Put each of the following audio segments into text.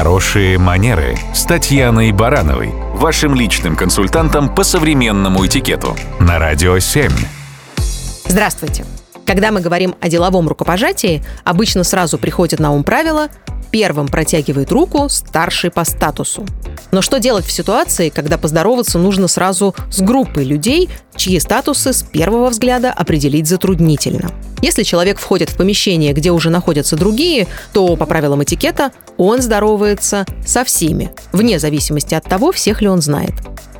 Хорошие манеры с Татьяной Барановой, вашим личным консультантом по современному этикету на Радио 7. Здравствуйте. Когда мы говорим о деловом рукопожатии, обычно сразу приходит на ум правило Первым протягивает руку старший по статусу. Но что делать в ситуации, когда поздороваться нужно сразу с группой людей, чьи статусы с первого взгляда определить затруднительно? Если человек входит в помещение, где уже находятся другие, то по правилам этикета он здоровается со всеми, вне зависимости от того, всех ли он знает.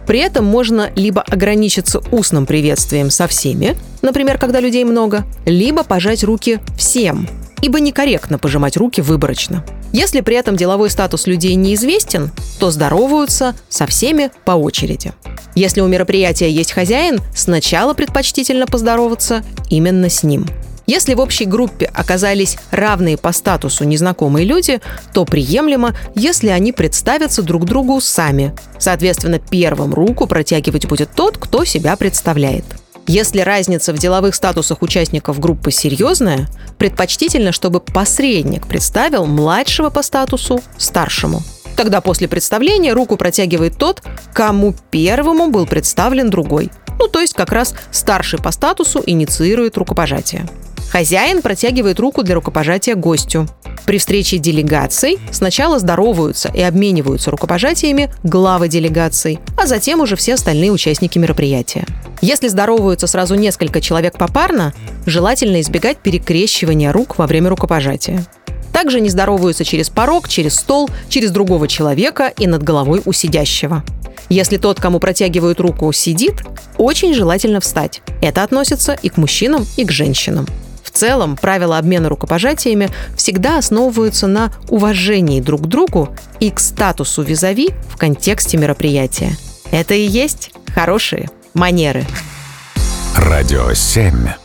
При этом можно либо ограничиться устным приветствием со всеми, например, когда людей много, либо пожать руки всем, ибо некорректно пожимать руки выборочно. Если при этом деловой статус людей неизвестен, то здороваются со всеми по очереди. Если у мероприятия есть хозяин, сначала предпочтительно поздороваться именно с ним. Если в общей группе оказались равные по статусу незнакомые люди, то приемлемо, если они представятся друг другу сами. Соответственно, первым руку протягивать будет тот, кто себя представляет. Если разница в деловых статусах участников группы серьезная, предпочтительно, чтобы посредник представил младшего по статусу старшему. Тогда после представления руку протягивает тот, кому первому был представлен другой. Ну, то есть как раз старший по статусу инициирует рукопожатие. Хозяин протягивает руку для рукопожатия гостю. При встрече делегаций сначала здороваются и обмениваются рукопожатиями главы делегаций, а затем уже все остальные участники мероприятия. Если здороваются сразу несколько человек попарно, желательно избегать перекрещивания рук во время рукопожатия. Также не здороваются через порог, через стол, через другого человека и над головой у сидящего. Если тот, кому протягивают руку, сидит, очень желательно встать. Это относится и к мужчинам, и к женщинам. В целом, правила обмена рукопожатиями всегда основываются на уважении друг к другу и к статусу визави в контексте мероприятия. Это и есть хорошие манеры. Радио 7.